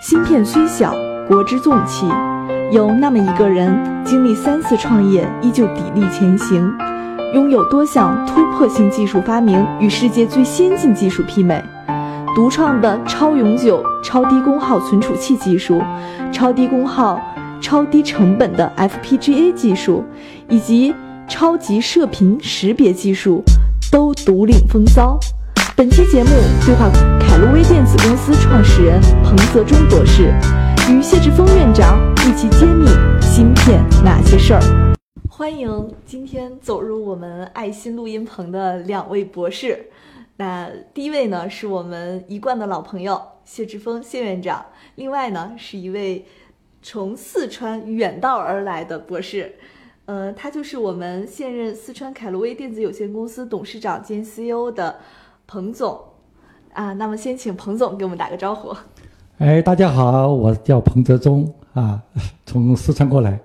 芯片虽小，国之重器。有那么一个人，经历三次创业，依旧砥砺前行，拥有多项突破性技术发明，与世界最先进技术媲美。独创的超永久、超低功耗存储器技术，超低功耗、超低成本的 FPGA 技术，以及超级射频识别技术，都独领风骚。本期节目对话凯路威电子公司创始人彭泽忠博士，与谢志峰院长一起揭秘芯片那些事儿。欢迎今天走入我们爱心录音棚的两位博士。那第一位呢，是我们一贯的老朋友谢志峰谢院长，另外呢，是一位从四川远道而来的博士，呃，他就是我们现任四川凯路威电子有限公司董事长兼 CEO 的彭总，啊，那么先请彭总给我们打个招呼。哎，大家好，我叫彭泽忠啊，从四川过来。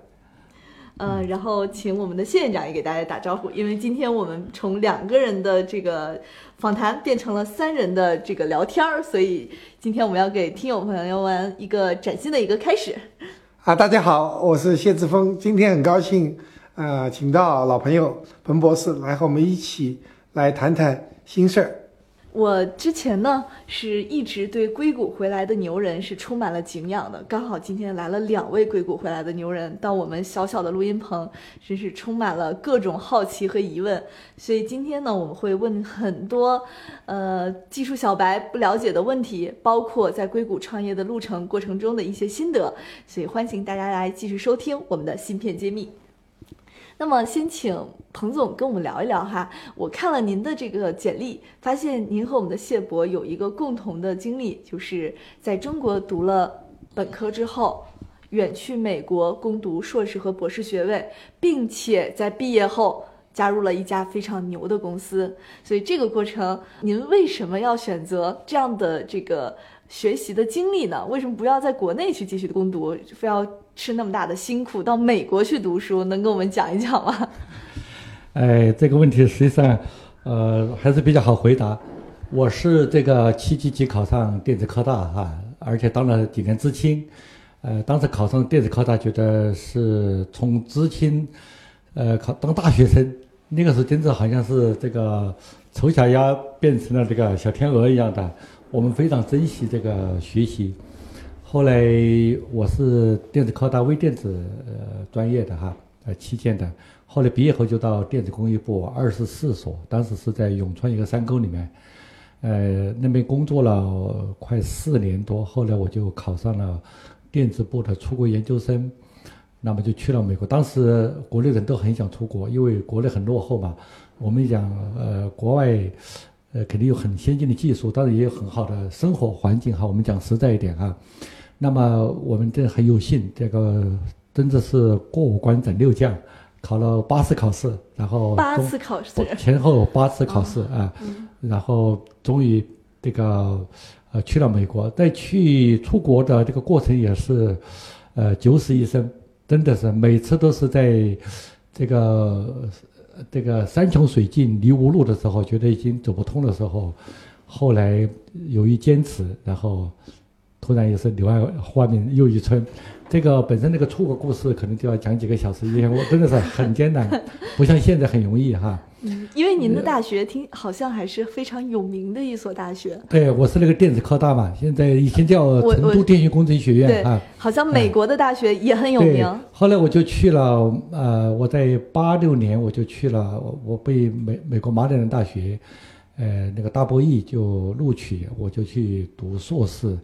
嗯，然后请我们的谢院长也给大家打招呼，因为今天我们从两个人的这个访谈变成了三人的这个聊天儿，所以今天我们要给听友朋友们一个崭新的一个开始。啊，大家好，我是谢志峰，今天很高兴，呃，请到老朋友彭博士来和我们一起来谈谈心事儿。我之前呢是一直对硅谷回来的牛人是充满了敬仰的，刚好今天来了两位硅谷回来的牛人到我们小小的录音棚，真是充满了各种好奇和疑问。所以今天呢，我们会问很多，呃，技术小白不了解的问题，包括在硅谷创业的路程过程中的一些心得。所以欢迎大家来继续收听我们的芯片揭秘。那么，先请彭总跟我们聊一聊哈。我看了您的这个简历，发现您和我们的谢博有一个共同的经历，就是在中国读了本科之后，远去美国攻读硕士和博士学位，并且在毕业后加入了一家非常牛的公司。所以这个过程，您为什么要选择这样的这个学习的经历呢？为什么不要在国内去继续攻读，非要？吃那么大的辛苦到美国去读书，能跟我们讲一讲吗？哎，这个问题实际上，呃，还是比较好回答。我是这个七级级考上电子科大哈，而且当了几年知青。呃，当时考上电子科大，觉得是从知青，呃，考当大学生，那个时候真的好像是这个丑小鸭变成了这个小天鹅一样的。我们非常珍惜这个学习。后来我是电子科大微电子呃专业的哈，呃期间的。后来毕业后就到电子工业部二十四所，当时是在永川一个山沟里面，呃那边工作了快四年多。后来我就考上了电子部的出国研究生，那么就去了美国。当时国内人都很想出国，因为国内很落后嘛。我们讲呃国外呃肯定有很先进的技术，当然也有很好的生活环境哈。我们讲实在一点哈。那么我们这很有幸，这个真的是过五关斩六将，考了八次考试，然后八次考试前后八次考试啊，然后终于这个呃去了美国。在去出国的这个过程也是，呃九死一生，真的是每次都是在这个这个山穷水尽离无路的时候，觉得已经走不通的时候，后来由于坚持，然后。突然也是柳暗花明又一村，这个本身那个出国故事可能就要讲几个小时，因为我真的是很艰难，不像现在很容易哈。嗯，因为您的大学听好像还是非常有名的一所大学。对，我是那个电子科大嘛，现在以前叫成都电信工程学院啊。好像美国的大学也很有名。后来我就去了，呃，我在八六年我就去了，我我被美美国马里兰大学，呃，那个大博弈就录取，我就去读硕士。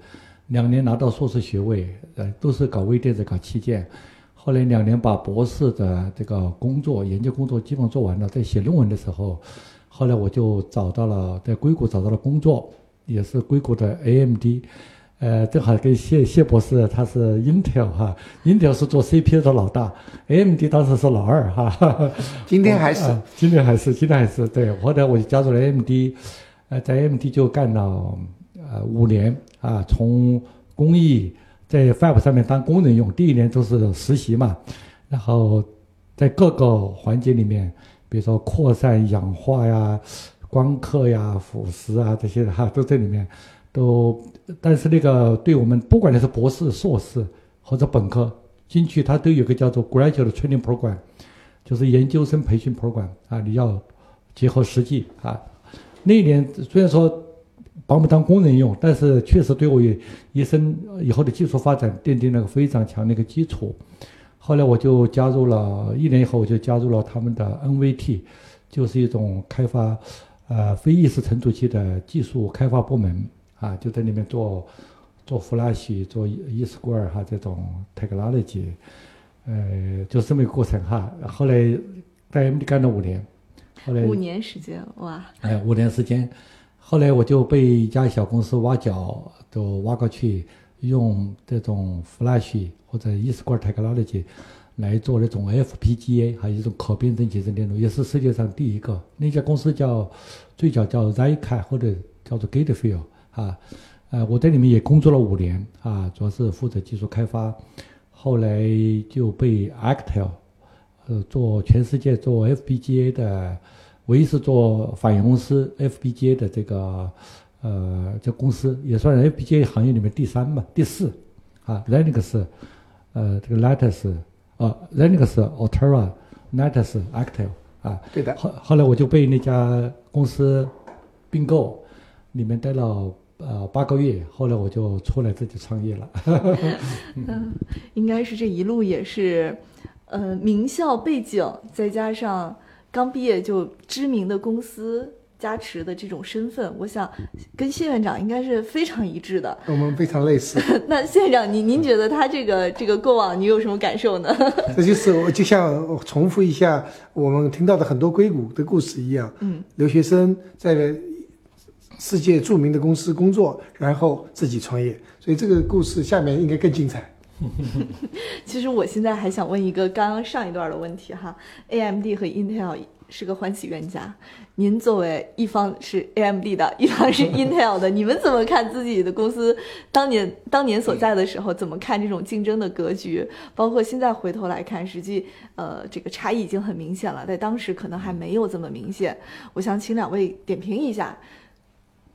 两年拿到硕士学位，呃，都是搞微电子、搞器件。后来两年把博士的这个工作、研究工作基本做完了，在写论文的时候，后来我就找到了在硅谷找到了工作，也是硅谷的 AMD，呃，正好跟谢谢博士他是 Intel 哈，Intel 是做 CPU 的老大，AMD 当时是老二哈。今天还是，今天还是，今天还是对。后来我就加入了 AMD，呃，在 AMD 就干了呃五年。啊，从工艺在 Fab 上面当工人用，第一年都是实习嘛，然后在各个环节里面，比如说扩散、氧化呀、光刻呀、腐蚀啊这些的哈，都在里面。都，但是那个对我们不管你是博士、硕士或者本科进去，它都有个叫做 graduate training program，就是研究生培训 program 啊，你要结合实际啊。那一年虽然说把我们当工人用，但是确实对我也医生以后的技术发展奠定了个非常强的一个基础。后来我就加入了一年以后，我就加入了他们的 NVT，就是一种开发呃非意识存储器的技术开发部门啊，就在里面做做 Flash、做 eSquare 哈这种 technology，呃，就是这么一个过程哈。后来在 AMD 干了五年，后来五年时间哇，哎，五年时间，后来我就被一家小公司挖角，都挖过去。用这种 Flash 或者 eSquare Technology 来做那种 FPGA，还有一种可编程集成电路，也是世界上第一个。那家公司叫最早叫 Zyka 或者叫做 Gatefield 啊，呃，我在里面也工作了五年啊，主要是负责技术开发。后来就被 Actel 呃做全世界做 FPGA 的唯一是做反应公司 FBGA 的这个。呃，这公司也算是 FBGA 行业里面第三吧，第四，啊，Linux，呃，这个 Lattice，啊，Linux、Altera、Lattice、Active，啊，对的。后后来我就被那家公司并购，里面待了呃八个月，后来我就出来自己创业了。嗯，应该是这一路也是，呃，名校背景，再加上刚毕业就知名的公司。加持的这种身份，我想跟谢院长应该是非常一致的。我们非常类似。那谢院长，您您觉得他这个这个过往，你有什么感受呢？这就是我就像重复一下我们听到的很多硅谷的故事一样。嗯，留学生在世界著名的公司工作，然后自己创业，所以这个故事下面应该更精彩。其实我现在还想问一个刚刚上一段的问题哈，AMD 和 Intel。是个欢喜冤家，您作为一方是 AMD 的，一方是 Intel 的，你们怎么看自己的公司当年当年所在的时候？怎么看这种竞争的格局？包括现在回头来看，实际呃这个差异已经很明显了，在当时可能还没有这么明显。我想请两位点评一下。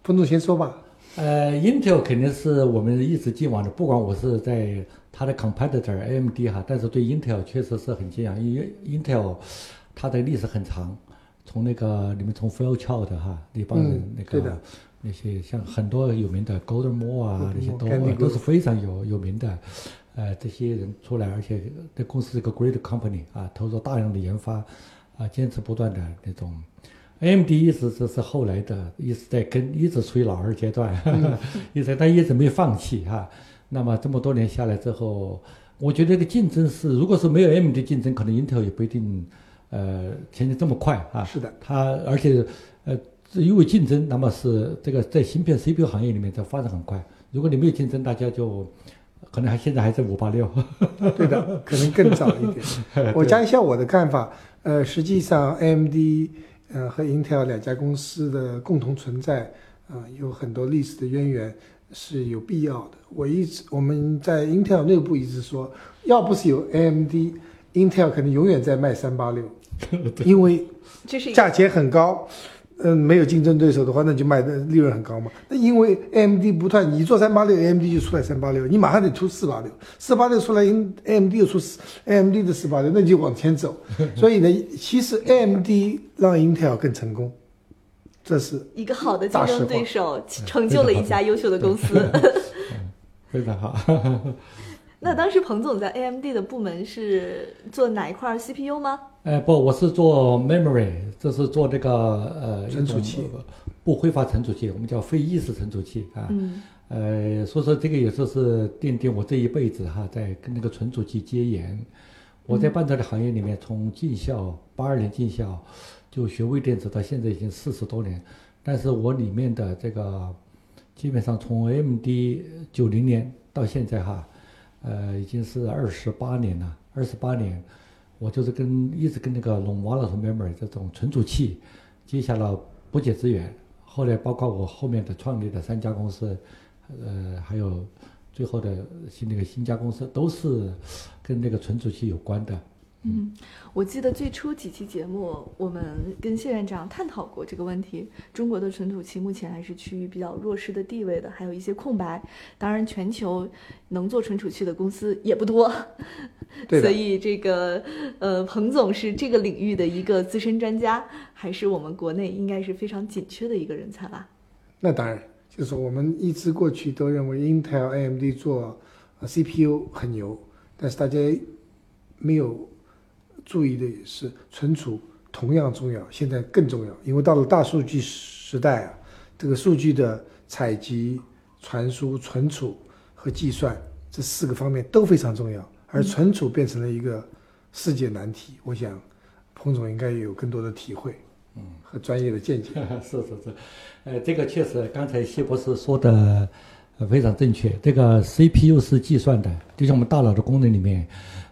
彭总先说吧。呃，Intel 肯定是我们一直既往的，不管我是在它的 competitor AMD 哈，但是对 Intel 确实是很敬仰，因为 Intel。它的历史很长，从那个你们从 Fairchild 哈那帮人那个那些像很多有名的 Golden Moore 啊那些都都是非常有有名的，呃这些人出来，而且这公司是个 great company 啊，投入大量的研发啊，坚持不断的那种。AMD 一直这是后来的，一直在跟，一直处于老二阶段，一直但一直没放弃哈。那么这么多年下来之后，我觉得这个竞争是，如果是没有 AMD 竞争，可能 Intel 也不一定。呃，前进这么快啊！是的，它而且呃，因为竞争，那么是这个在芯片 CPU 行业里面在发展很快。如果你没有竞争，大家就可能还现在还在五八六。对的，可能更早一点。我加一下我的看法。呃，实际上 AMD 呃和 Intel 两家公司的共同存在啊，有很多历史的渊源是有必要的。我一直我们在 Intel 内部一直说，要不是有 AMD，Intel 可能永远在卖三八六。因为这是价钱很高，嗯，没有竞争对手的话，那就卖的利润很高嘛。那因为 AMD 不断，你做三八六，AMD 就出来三八六，你马上得出四八六，四八六出来，AMD 又出 AMD 的四八六，那就往前走。所以呢，其实 AMD 让 Intel 更成功，这是一个好的竞争对手，成就了一家优秀的公司。非常好。那当时彭总在 AMD 的部门是做哪一块 CPU 吗？哎，不，我是做 memory，这是做这个呃存储器，不挥发存储器，我们叫非意识存储器啊。嗯。呃，所以说这个也就是奠定我这一辈子哈，在跟那个存储器接缘。我在半导体行业里面，从进校八二年进校就学微电子，到现在已经四十多年。但是我里面的这个基本上从 MD 九零年到现在哈。呃，已经是二十八年了。二十八年，我就是跟一直跟那个龙瓦 o 和 memory 这种存储器接下了不解之缘。后来包括我后面的创立的三家公司，呃，还有最后的新那个新家公司，都是跟那个存储器有关的。嗯，我记得最初几期节目，我们跟谢院长探讨过这个问题。中国的存储器目前还是趋于比较弱势的地位的，还有一些空白。当然，全球能做存储器的公司也不多。对所以这个呃，彭总是这个领域的一个资深专家，还是我们国内应该是非常紧缺的一个人才吧？那当然，就是我们一直过去都认为 Intel、AMD 做 CPU 很牛，但是大家没有。注意的也是，存储同样重要，现在更重要，因为到了大数据时代啊，这个数据的采集、传输、存储和计算这四个方面都非常重要，而存储变成了一个世界难题。我想，彭总应该有更多的体会，嗯，和专业的见解。是是是，呃，这个确实，刚才谢博士说的非常正确。这个 CPU 是计算的，就像我们大脑的功能里面，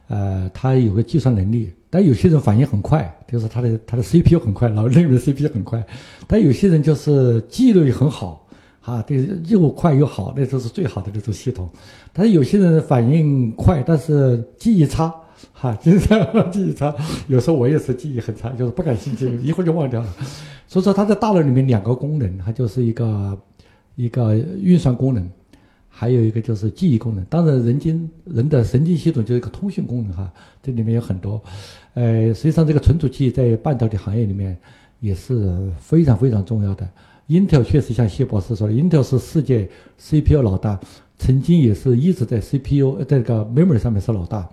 呃，它有个计算能力。但有些人反应很快，就是他的他的 CPU 很快，脑认为 CPU 很快。但有些人就是记忆力很好，啊，对，又快又好，那就是最好的这种系统。但是有些人反应快，但是记忆差，哈，经常 记忆差。有时候我也是记忆很差，就是不感兴趣，一会儿就忘掉了。所以说，它在大脑里面两个功能，它就是一个一个运算功能。还有一个就是记忆功能，当然人经人的神经系统就是一个通讯功能哈，这里面有很多，呃，实际上这个存储器在半导体行业里面也是非常非常重要的。Intel 确实像谢博士说的，Intel 是世界 CPU 老大，曾经也是一直在 CPU 在这个 memory 上面是老大，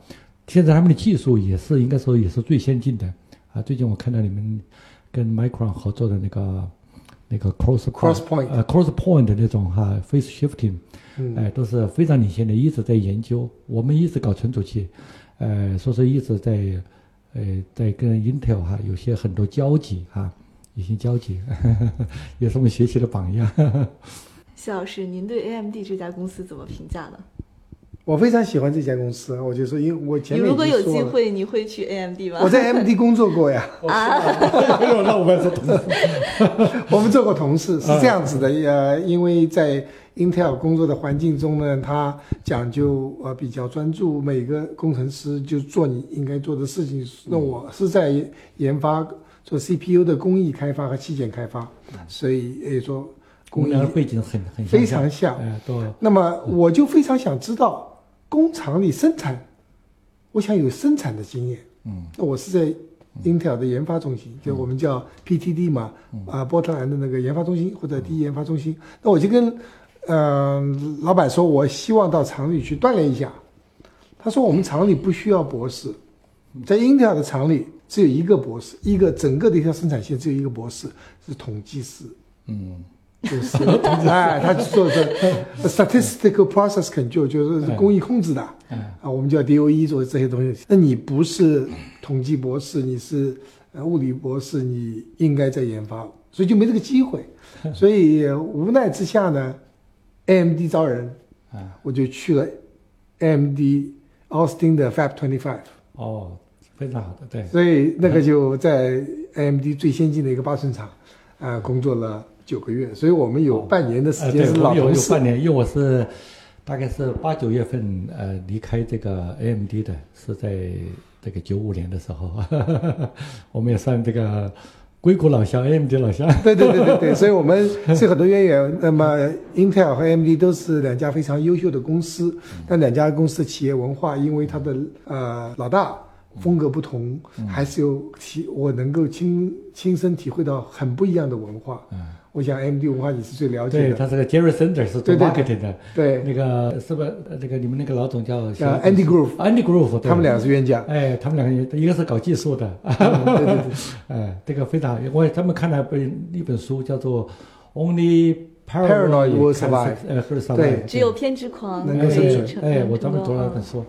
现在他们的技术也是应该说也是最先进的啊。最近我看到你们跟 Micron 合作的那个那个 cross cross point 呃 cross point 的那种哈 face shifting。哎，都是非常领先的，一直在研究。我们一直搞存储器，呃，所以说一直在，呃，在跟 Intel 哈有些很多交集哈，有些交集，也是我们学习的榜样。谢老师，您对 AMD 这家公司怎么评价呢？我非常喜欢这家公司，我就说，因为我前面如果有机会，你会去 AMD 吗？我在 AMD 工作过呀。啊，有那我们是同事，我们做过同事，是这样子的，呃，因为在 Intel 工作的环境中呢，他讲究呃比较专注，每个工程师就做你应该做的事情。那我是在研发做 CPU 的工艺开发和器件开发，所以也说工艺背景很很非常像。那么我就非常想知道。工厂里生产，我想有生产的经验。嗯，那我是在 Intel 的研发中心，就我们叫 PTD 嘛，啊，波特兰的那个研发中心或者第一研发中心。那我就跟嗯老板说，我希望到厂里去锻炼一下。他说我们厂里不需要博士，在 Intel 的厂里只有一个博士，一个整个的一条生产线只有一个博士，是统计师。嗯。就是，哎，他做的 statistical process control 就是工艺控制的，啊，我们叫 DOE 做这些东西。那你不是统计博士，你是呃物理博士，你应该在研发，所以就没这个机会。所以无奈之下呢，AMD 招人，啊我就去了 AMD Austin 的 Fab Twenty Five。哦，非常好的，对。所以那个就在 AMD 最先进的一个八寸厂，啊，工作了。九个月，所以我们有半年的时间是老同事。有半年，因为我是大概是八九月份呃离开这个 AMD 的，是在这个九五年的时候，我们也算这个硅谷老乡，AMD 老乡。对对对对对，所以我们 是很多渊源。那么 Intel 和 AMD 都是两家非常优秀的公司，但两家公司的企业文化，因为它的呃老大。风格不同，还是有体，我能够亲亲身体会到很不一样的文化。嗯，我想 M D 文化你是最了解的。对，他这个 Jerry Sender 是做 marketing 的。对，那个是不是那个你们那个老总叫叫 Andy Grove？Andy Grove，他们两个是冤家。哎，他们两个一个是搞技术的。对 对对。哎，这个非常，我他们看了本一本书，叫做 Only Paranoid Will Survive。呃，或者对，只有偏执狂能够生存。哎，我专门读了本书。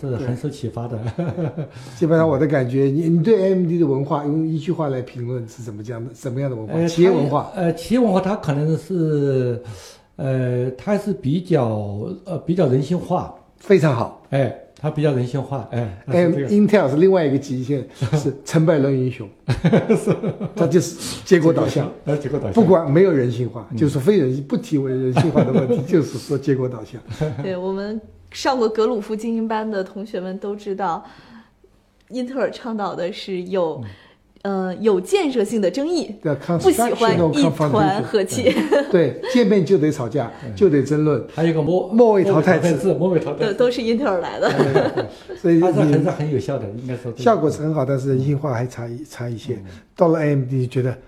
是很受启发的。基本上我的感觉，你你对 AMD 的文化用一句话来评论是怎么讲的？什么样的文化？企业文化？呃，企业文化它可能是，呃，它是比较呃比较人性化，非常好。哎，它比较人性化。哎，Intel 是另外一个极限，是成败论英雄，是，它就是结果导向。呃，结果导向。不管没有人性化，就是非人不提为人性化的问题，就是说结果导向。对我们。上过格鲁夫精英班的同学们都知道，英特尔倡导的是有，呃，有建设性的争议，对，不喜欢一团和气。对，见面就得吵架，就得争论，还有一个末末位淘汰制制，末位淘汰都制，都是英特尔来的。所以它是还是你很有效的，应该说效果是很好，但是人性化还差一差一些。到了 AMD 觉得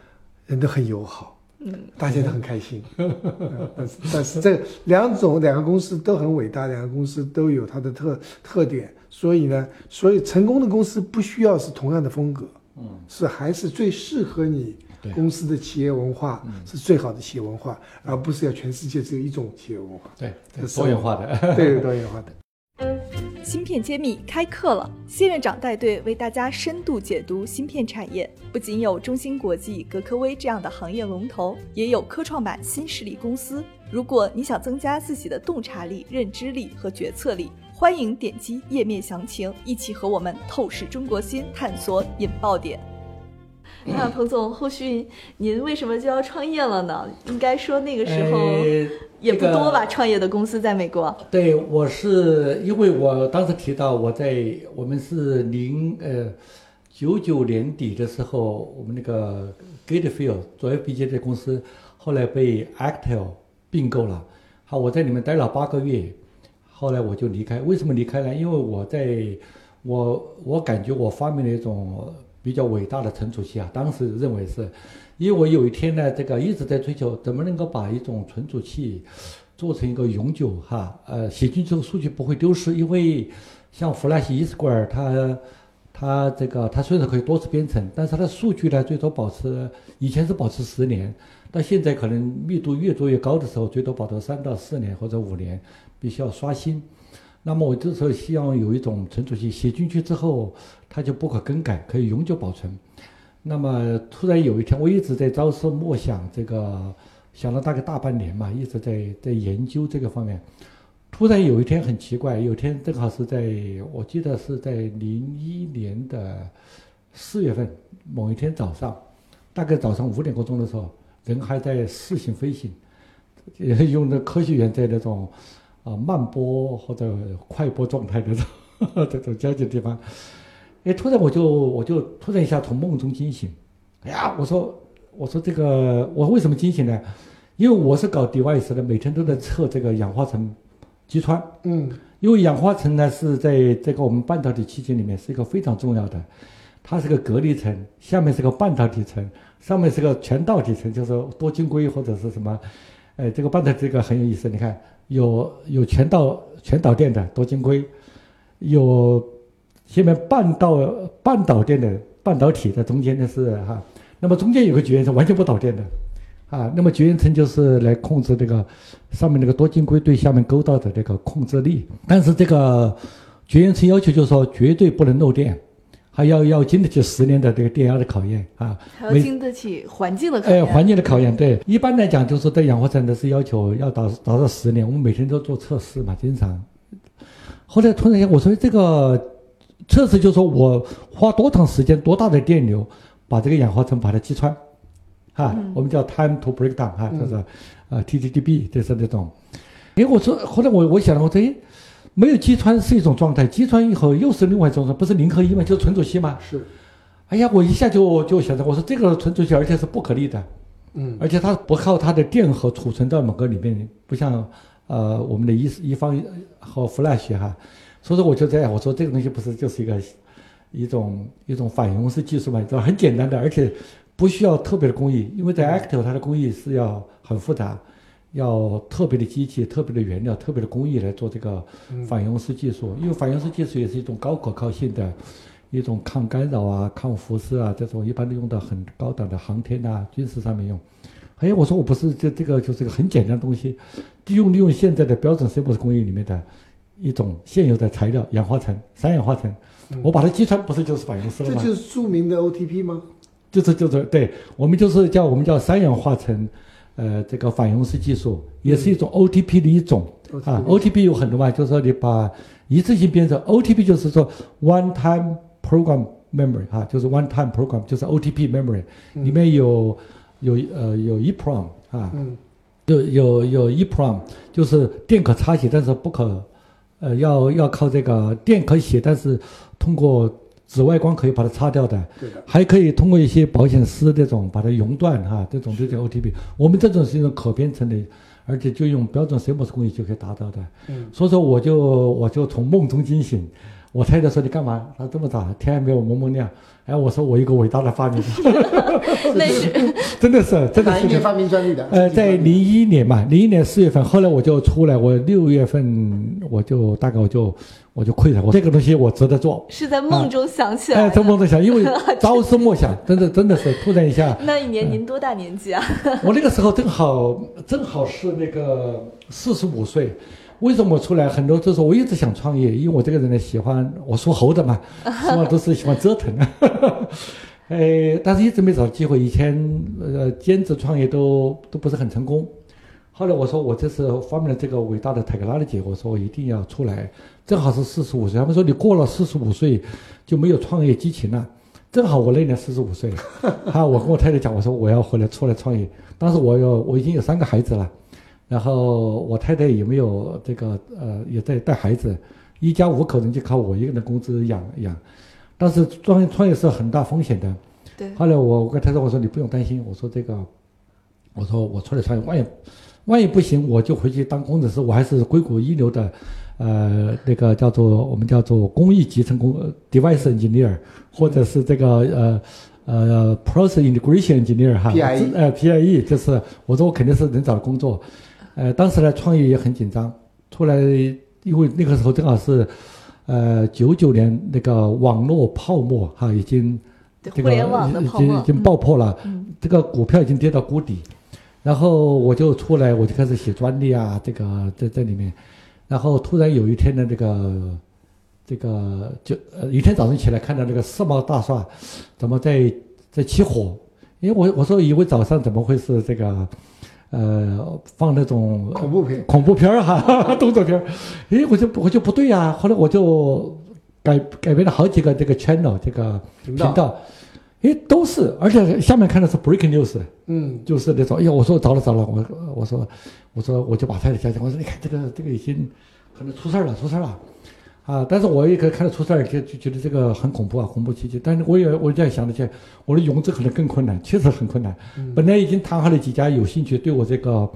人都很友好，嗯，大家都很开心。嗯 但是但是这两种两个公司都很伟大，两个公司都有它的特特点，所以呢，所以成功的公司不需要是同样的风格，嗯，是还是最适合你公司的企业文化嗯是最好的企业文化，而不是要全世界只有一种企业文化，对这是多元化的。对多元化的。芯片揭秘开课了，谢院长带队为大家深度解读芯片产业。不仅有中芯国际、格科威这样的行业龙头，也有科创板新势力公司。如果你想增加自己的洞察力、认知力和决策力，欢迎点击页面详情，一起和我们透视中国芯，探索引爆点。那彭总，后续您为什么就要创业了呢？应该说那个时候呃也不这个多吧，创业的公司在美国。对，我是因为我当时提到我在我们是零呃九九年底的时候，我们那个 Gatefield 左 FPGA 这公司后来被 Actel 并购了，好，我在里面待了八个月，后来我就离开。为什么离开呢？因为我在我我感觉我发明了一种比较伟大的存储器啊，当时认为是，因为我有一天呢，这个一直在追求怎么能够把一种存储器做成一个永久哈，呃，写进去后数据不会丢失，因为像 Flash e Square 它它这个它虽然可以多次编程，但是它的数据呢最多保持以前是保持十年，到现在可能密度越做越高的时候，最多保持三到四年或者五年，必须要刷新。那么我这时候希望有一种存储器写进去之后，它就不可更改，可以永久保存。那么突然有一天，我一直在朝思暮想这个，想了大概大半年嘛，一直在在研究这个方面。突然有一天很奇怪，有天正好是在我记得是在零一年的四月份某一天早上，大概早上五点多钟的时候，人还在试行飞行，用的科学员在那种啊慢波或者快波状态的这种 这种交接地方，哎，突然我就我就突然一下从梦中惊醒，哎呀，我说我说这个我为什么惊醒呢？因为我是搞 device 的，每天都在测这个氧化层击穿，嗯因为氧化层呢是在这个我们半导体器件里面是一个非常重要的，它是个隔离层，下面是个半导体层，上面是个全导体层，就是多晶硅或者是什么，呃，这个半导体这个很有意思，你看有有全导全导电的多晶硅，有下面半导半导电的半导体的中间的是哈，那么中间有个绝缘层完全不导电的。啊，那么绝缘层就是来控制这个上面那个多晶硅对下面沟道的这个控制力，但是这个绝缘层要求就是说绝对不能漏电，还要要经得起十年的这个电压的考验啊，还要经得起环境的考哎，验。环境的考验，对，一般来讲就是对氧化层的是要求要达达到十年，我们每天都做测试嘛，经常。后来突然间我说这个测试就是说我花多长时间、多大的电流把这个氧化层把它击穿，啊，嗯我们叫 time to break down 哈、嗯就是呃 TTDB 就是那种。哎，我说后来我我想了，我说哎，没有击穿是一种状态，击穿以后又是另外一种状态，不是零和一吗？就是存储器吗？是，哎呀，我一下就就想着，我说这个存储器而且是不可逆的。嗯而且它不靠它的电荷储存到某个里面，不像呃我们的一一方和 Flash 哈，所以说我就这样，我说这个东西不是就是一个一种一种反应式技术嘛，这很简单的，而且不需要特别的工艺，因为在 Active 它的工艺是要很复杂，要特别的机器、特别的原料、特别的工艺来做这个反应式技术，因为反应式技术也是一种高可靠性的。一种抗干扰啊、抗辐射啊，这种一般都用到很高档的航天啊、军事上面用。哎，我说我不是这这个就是个很简单的东西，利用利用现在的标准 CMOS 工艺里面的一种现有的材料氧化层、三氧化层，我把它击穿，不是就是反应式了吗？这就是著名的 OTP 吗？就是就是对。我们就是叫我们叫三氧化层，呃，这个反应式技术也是一种 OTP 的一种。啊 OTP，OTP 有很多嘛，就是说你把一次性编程，OTP 就是说 one time program memory 啊，就是 one time program，就是 OTP memory，、里面有有呃有 EEPROM 啊，嗯。有有有 EEPROM，就是电可插写，但是不可，呃，要要靠这个电可以写，但是通过紫外光可以把它擦掉的，对的，还可以通过一些保险丝这种把它熔断哈，这种这种 OTP，我们这种是一种可编程的，而且就用标准 CMOS 工艺就可以达到的。嗯，所以说我就我就从梦中惊醒，我太太说你干嘛？他这么早，天还没有蒙蒙亮。哎，我说我一个伟大的发明，那是 真的是真的是哪一年发明专利的？呃，在零一年嘛，零一年四月份，后来我就出来，我六月份我就大概我就我就亏了，我这个东西我值得做。是在梦中想起来哎，的。在梦中想，因为 朝思暮想，真的真的是突然一下，那一年您多大年纪啊？我那个时候正好正好是那个四十五岁。为什么我出来？很多就是我一直想创业，因为我这个人呢喜欢我属猴的嘛，希望都是喜欢折腾。呃，但是一直没找到机会。以前呃兼职创业都都不是很成功。后来我说我这次发明了这个伟大的 technology，我说我一定要出来。正好是四十五岁，他们说你过了四十五岁就没有创业激情了。正好我那年四十五岁，哈，我跟我太太讲，我说我要回来出来创业。当时我有我已经有三个孩子了，然后我太太也没有这个呃也在带孩子，一家五口人就靠我一个人的工资养养。但是创业创业是很大风险的。对，后来我我跟太太我说你不用担心，我说这个，我说我出来创业，万一万一不行，我就回去当工程师，我还是硅谷一流的，呃，那个叫做我们叫做工艺集成工呃 device engineer，或者是这个呃呃 process integration engineer 哈 PIE 呃 PIE，就是我说我肯定是能找到工作，呃，当时呢创业也很紧张，出来因为那个时候正好是，呃九九年那个网络泡沫哈已经。这个已经已经爆破了，嗯。这个股票已经跌到谷底，然后我就出来，我就开始写专利啊，这个在这里面，然后突然有一天呢，这个这个就呃一天早上起来看到那个世贸大厦怎么在在起火，因为我我说以为早上怎么会是这个呃放那种恐怖片，恐怖片儿哈，动作片儿，诶，我就我就不对呀、后来我就改改编了好几个这个 channel 这个频道。频道，诶，都是，而且下面看的是 breaking news，嗯，就是那种，哎呀，我说着了着了，我我说我说我就把太太叫起来，我说你看这个这个已经可能出事儿了，出事儿了。啊！但是我也可以看得出事儿，就就觉得这个很恐怖啊，恐怖袭击。但是我也我这样想的，去我的融资可能更困难，确实很困难。本来已经谈好了几家有兴趣对我这个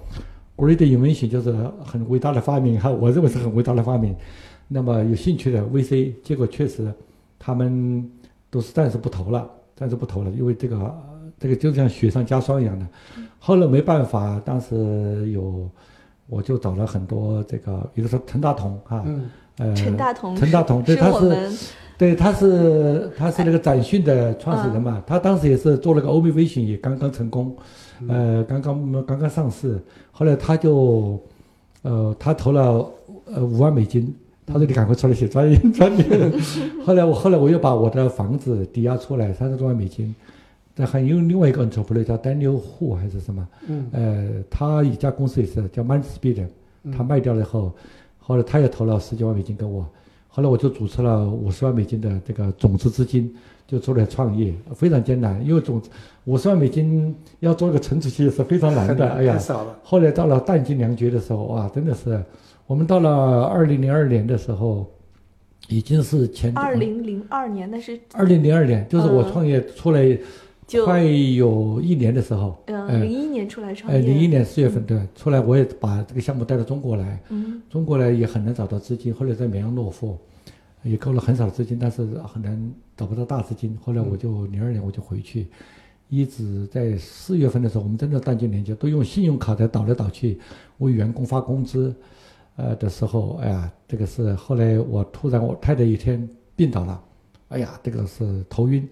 great invention，就是很伟大的发明哈，我认为是很伟大的发明，那么有兴趣的 VC，结果确实他们都是暂时不投了，暂时不投了，因为这个这个就像雪上加霜一样的。后来没办法，当时有我就找了很多这个，比如说陈大同啊，嗯，呃，陈大同陈大同，对，他是对，他是他是那个展讯的创始人嘛，他当时也是做了个 o m i Vision，也刚刚成功，呃，刚刚刚刚上市，后来他就，呃，他投了呃五万美金，他说你赶快出来写专业专利，后来我后来我又把我的房子抵押出来三十多万美金，再还有另外一个 entrepreneur 叫 Daniel Hu 还是什么，嗯，呃，他一家公司也是叫 Mindspeed，嗯。他卖掉了以后，后来他也投了十几万美金给我，后来我就组织了五十万美金的这个种子资金，就出来创业，非常艰难，因为种五十万美金要做一个存储器是非常难的，哎呀太，少了，后来到了弹尽粮绝的时候，哇，真的是，我们到了二零零二年的时候，已经是前二零零二年，那是二零零二年，就是我嗯。创业出来就快有一年的时候，嗯哎零一年出来创哎，业，零一年四月份对，出来我也把这个项目带到中国来，嗯中国来也很难找到资金，后来在绵阳落户，也够了很少的资金，但是很难找不到大资金。后来我就零二年我就回去，一直在四月份的时候，我们真的弹尽粮绝，都用信用卡在倒来倒去为员工发工资，呃的时候，哎呀，这个是后来我突然我太太一天病倒了，哎呀，这个是头晕。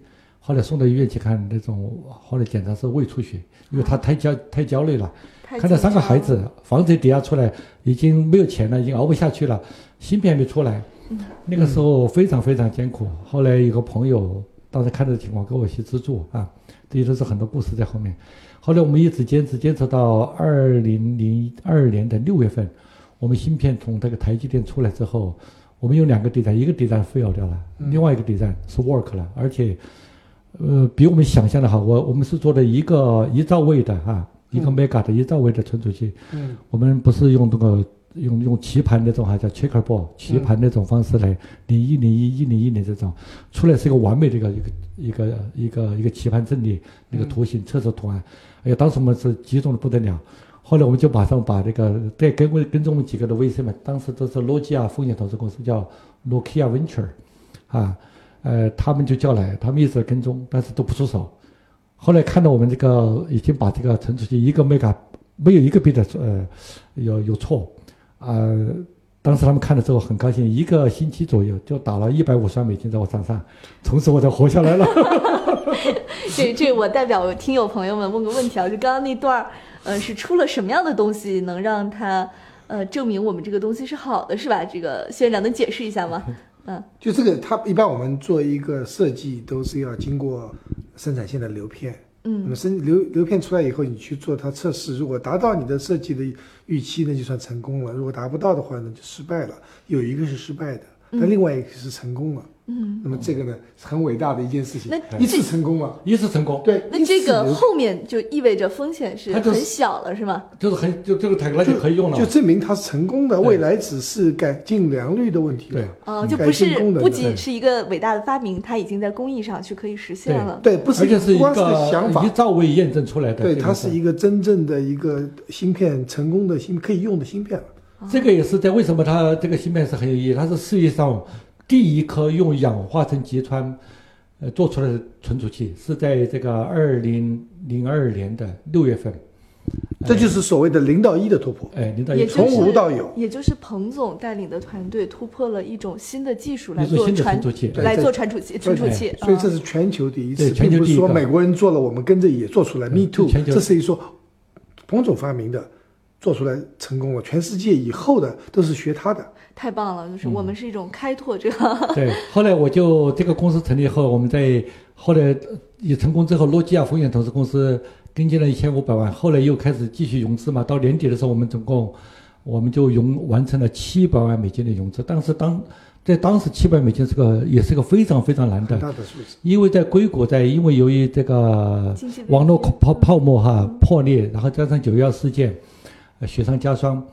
后来送到医院去看，那种后来检查是胃出血，因为他太焦太焦虑了，看到三个孩子房子抵押出来，已经没有钱了，已经熬不下去了，芯片还没出来，那个时候非常非常艰苦。后来有个朋友当时看到情况给我一些资助啊，这些都是很多故事在后面。后来我们一直坚持坚持到二零零二年的六月份，我们芯片从这个台积电出来之后，我们有两个地站，一个地站 fail 掉了，另外一个地站是 work 了，而且。呃，比我们想象的好。我我们是做的一个一兆位的哈、一个 mega 的一兆位的存储器，嗯。我们不是用这个用用棋盘那种哈叫 checkerboard 棋盘那种方式来零一零一一零一零这种，出来是一个完美的一个一个一个一个一个棋盘阵列那个图形测试图案。哎呀，当时我们是激动的不得了。后来我们就马上把这个再跟我跟着我们几个的 VC 们，当时都是诺基亚风险投资公司叫 Nokia Venture，啊，呃，他们就叫来，他们一直跟踪，但是都不出手。后来看到我们这个已经把这个存储器一个没敢没有一个 bit 呃有有错，啊，当时他们看了之后很高兴，一个星期左右就打了一百五十万美金在我账上，从此我才活下来了。这这我代表听友朋友们问个问题啊，就刚刚那段儿。呃，是出了什么样的东西能让他呃证明我们这个东西是好的，是吧？这个薛院长能解释一下吗？嗯，就这个，它一般我们做一个设计都是要经过生产线的流片，嗯，那么生流流片出来以后，你去做它测试，如果达到你的设计的预期，那就算成功了；如果达不到的话，那就失败了。有一个是失败的，但另外一个是成功了。嗯，那么这个呢，很伟大的一件事情，那一次成功了，一次成功，对，那这个后面就意味着风险是很小了，是吗？就是很就这个台那就可以用了，就证明它是成功的，未来只是改进良率的问题了。对，啊，就不是不仅是一个伟大的发明，它已经在工艺上去可以实现了。对，不是，而且是一个想法，一兆位验证出来的。对，它是一个真正的一个芯片，成功的芯可以用的芯片了。这个也是在为什么它这个芯片是很有意义，它是世界上。第一颗用氧化层击穿，呃，做出来的存储器是在这个二零零二年的六月份，这就是所谓的零到一的突破。哎，零到一，从无到有，也就是彭总带领的团队突破了一种新的技术来做存储器，来做存储器，存储器。所以这是全球第一次，并不是说美国人做了，我们跟着也做出来。Me too，这是一说彭总发明的。做出来成功了，全世界以后的都是学他的，太棒了！就是我们是一种开拓这个。对，后来我就这个公司成立后，我们在后来也成功之后，诺基亚风险投资公司跟进了一千五百万，后来又开始继续融资嘛。到年底的时候，我们总共我们就融完成了七百万美金的融资。但是当在当时七百美金是个也是个非常非常难的，大的数字。因为在硅谷，在因为由于这个网络泡泡沫哈破裂，然后加上九幺事件。呃，雪上加霜。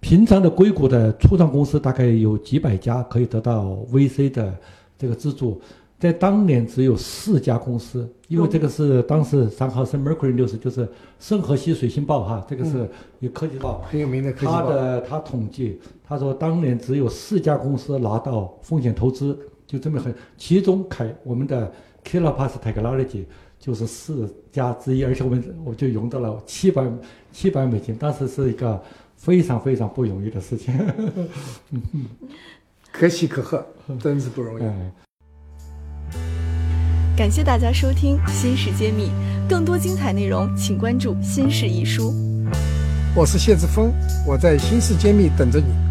平常的硅谷的初创公司大概有几百家可以得到 VC 的这个资助，在当年只有四家公司，因为这个是当时三号是 Mercury News，就是圣荷西水星报哈，这个是有科技报很有名的科技报。他的他统计，他说当年只有四家公司拿到风险投资，就这么很，其中凯我们的 Killer Pass Technology。就是四家之一，而且我们我就融到了七百七百美金，当时是一个非常非常不容易的事情，可喜可贺，真是不容易。感谢大家收听《新事揭秘》，更多精彩内容请关注《新事一书》。我是谢志峰，我在《新事揭秘》等着你。